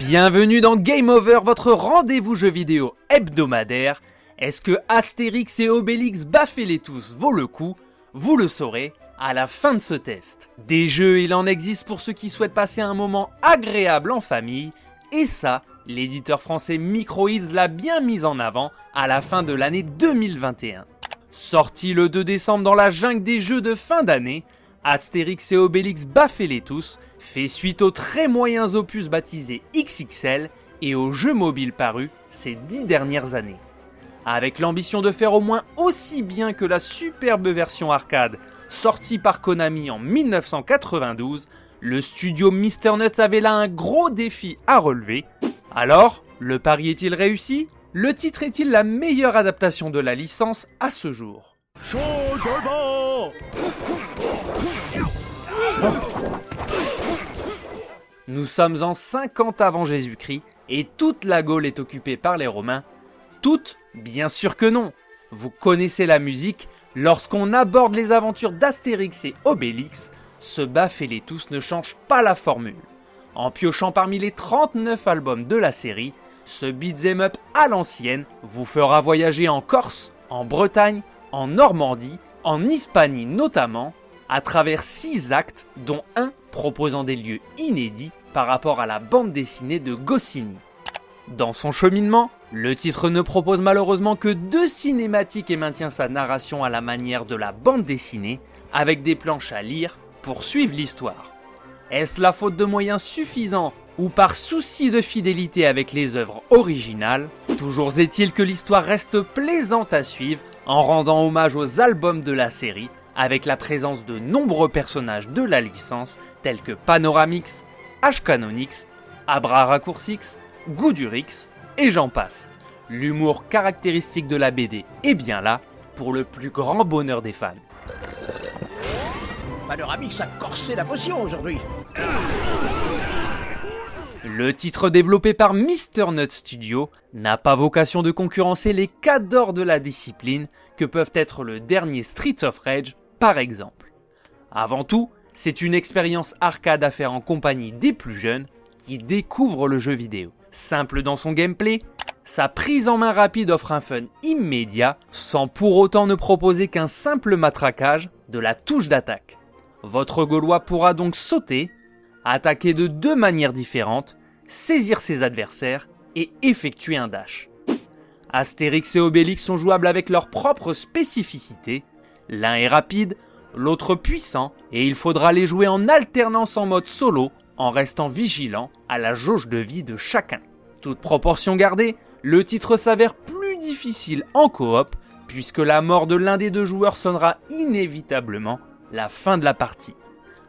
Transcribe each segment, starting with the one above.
Bienvenue dans Game Over, votre rendez-vous jeu vidéo hebdomadaire. Est-ce que Astérix et Obélix baffer les tous vaut le coup? Vous le saurez à la fin de ce test. Des jeux, il en existe pour ceux qui souhaitent passer un moment agréable en famille, et ça, l'éditeur français Microids l'a bien mis en avant à la fin de l'année 2021. Sorti le 2 décembre dans la jungle des jeux de fin d'année, Astérix et Obélix baffer les tous fait suite aux très moyens opus baptisés XXL et aux jeux mobiles parus ces dix dernières années. Avec l'ambition de faire au moins aussi bien que la superbe version arcade sortie par Konami en 1992, le studio Mr. Nuts avait là un gros défi à relever. Alors, le pari est-il réussi? Le titre est-il la meilleure adaptation de la licence à ce jour? Nous sommes en 50 avant Jésus-Christ et toute la Gaule est occupée par les Romains. Toute Bien sûr que non. Vous connaissez la musique, lorsqu'on aborde les aventures d'Astérix et Obélix, ce baffer les tous ne change pas la formule. En piochant parmi les 39 albums de la série, ce beat'em up à l'ancienne vous fera voyager en Corse, en Bretagne, en Normandie, en Hispanie notamment, à travers 6 actes, dont un proposant des lieux inédits par rapport à la bande dessinée de Goscinny. Dans son cheminement, le titre ne propose malheureusement que deux cinématiques et maintient sa narration à la manière de la bande dessinée, avec des planches à lire pour suivre l'histoire. Est-ce la faute de moyens suffisants ou par souci de fidélité avec les œuvres originales? Toujours est-il que l'histoire reste plaisante à suivre en rendant hommage aux albums de la série avec la présence de nombreux personnages de la licence tels que Panoramix, H-Canonix, Abra Raccourcix, Goudurix et j'en passe. L'humour caractéristique de la BD est bien là pour le plus grand bonheur des fans. Panoramix a corsé la potion aujourd'hui Le titre développé par Mr. Nut Studio n'a pas vocation de concurrencer les cadors de la discipline que peuvent être le dernier Street of Rage par exemple. Avant tout, c'est une expérience arcade à faire en compagnie des plus jeunes qui découvrent le jeu vidéo. Simple dans son gameplay, sa prise en main rapide offre un fun immédiat sans pour autant ne proposer qu'un simple matraquage de la touche d'attaque. Votre Gaulois pourra donc sauter, attaquer de deux manières différentes, saisir ses adversaires et effectuer un dash. Astérix et Obélix sont jouables avec leurs propres spécificités. L'un est rapide, l'autre puissant, et il faudra les jouer en alternance en mode solo, en restant vigilant à la jauge de vie de chacun. Toute proportion gardée, le titre s'avère plus difficile en coop, puisque la mort de l'un des deux joueurs sonnera inévitablement la fin de la partie.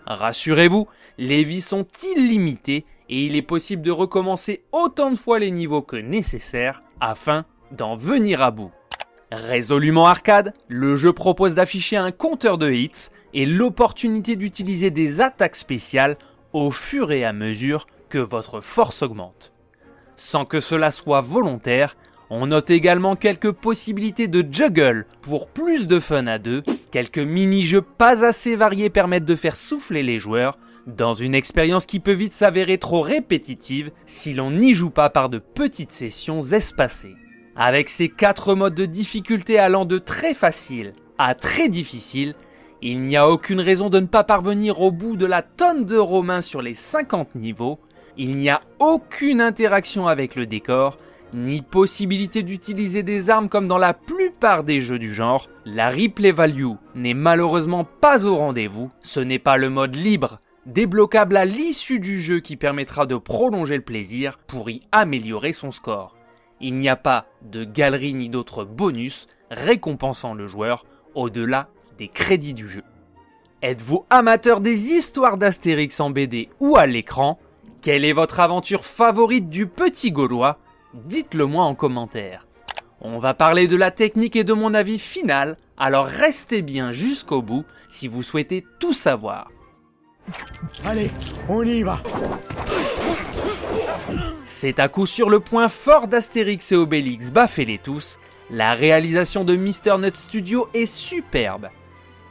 Rassurez-vous, les vies sont illimitées et il est possible de recommencer autant de fois les niveaux que nécessaire afin d'en venir à bout. Résolument arcade, le jeu propose d'afficher un compteur de hits et l'opportunité d'utiliser des attaques spéciales au fur et à mesure que votre force augmente. Sans que cela soit volontaire, on note également quelques possibilités de juggle pour plus de fun à deux, quelques mini-jeux pas assez variés permettent de faire souffler les joueurs, dans une expérience qui peut vite s'avérer trop répétitive si l'on n'y joue pas par de petites sessions espacées. Avec ces quatre modes de difficulté allant de très facile à très difficile, il n'y a aucune raison de ne pas parvenir au bout de la tonne de romains sur les 50 niveaux, il n'y a aucune interaction avec le décor, ni possibilité d'utiliser des armes comme dans la plupart des jeux du genre, la replay value n'est malheureusement pas au rendez-vous, ce n'est pas le mode libre, débloquable à l'issue du jeu qui permettra de prolonger le plaisir pour y améliorer son score. Il n'y a pas de galerie ni d'autres bonus récompensant le joueur au-delà des crédits du jeu. Êtes-vous amateur des histoires d'Astérix en BD ou à l'écran? Quelle est votre aventure favorite du petit Gaulois? Dites-le moi en commentaire. On va parler de la technique et de mon avis final, alors restez bien jusqu'au bout si vous souhaitez tout savoir. Allez, on y va C'est à coup sur le point fort d'Astérix et Obélix, baffez-les tous, la réalisation de Mr. Nut Studio est superbe.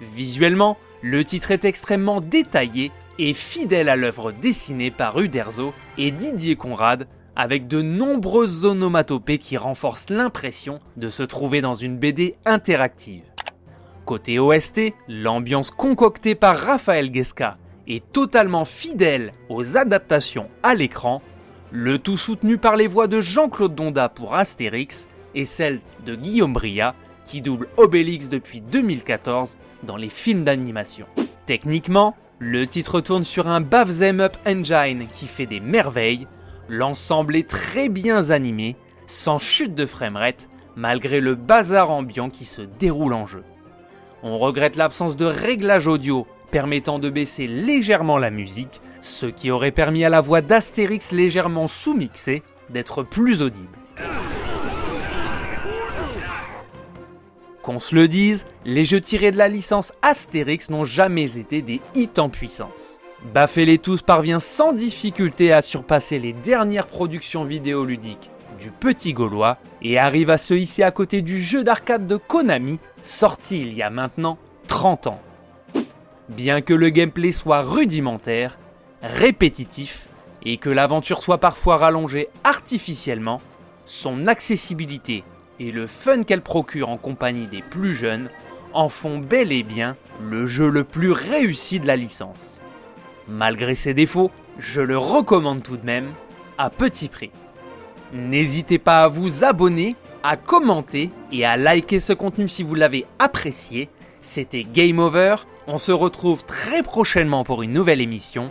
Visuellement, Le titre est extrêmement détaillé et fidèle à l'œuvre dessinée par Uderzo et Didier Conrad, avec de nombreuses onomatopées qui renforcent l'impression de se trouver dans une BD interactive. Côté OST, l'ambiance concoctée par Raphaël Guesca est totalement fidèle aux adaptations à l'écran, le tout soutenu par les voix de Jean-Claude Donda pour Astérix et celle de Guillaume Bria qui double Obélix depuis 2014 dans les films d'animation. Techniquement, le titre tourne sur un Them Up Engine qui fait des merveilles, l'ensemble est très bien animé, sans chute de framerate, malgré le bazar ambiant qui se déroule en jeu. On regrette l'absence de réglage audio permettant de baisser légèrement la musique, ce qui aurait permis à la voix d'Astérix légèrement sous-mixée d'être plus audible. Qu'on se le dise, les jeux tirés de la licence Astérix n'ont jamais été des hits en puissance. Baffez-les tous parvient sans difficulté à surpasser les dernières productions vidéoludiques du Petit Gaulois et arrive à se hisser à côté du jeu d'arcade de Konami sorti il y a maintenant 30 ans. Bien que le gameplay soit rudimentaire, répétitif et que l'aventure soit parfois rallongée artificiellement, son accessibilité et le fun qu'elle procure en compagnie des plus jeunes en font bel et bien le jeu le plus réussi de la licence. Malgré ses défauts, je le recommande tout de même à petit prix. N'hésitez pas à vous abonner, à commenter et à liker ce contenu si vous l'avez apprécié. C'était Game Over, on se retrouve très prochainement pour une nouvelle émission.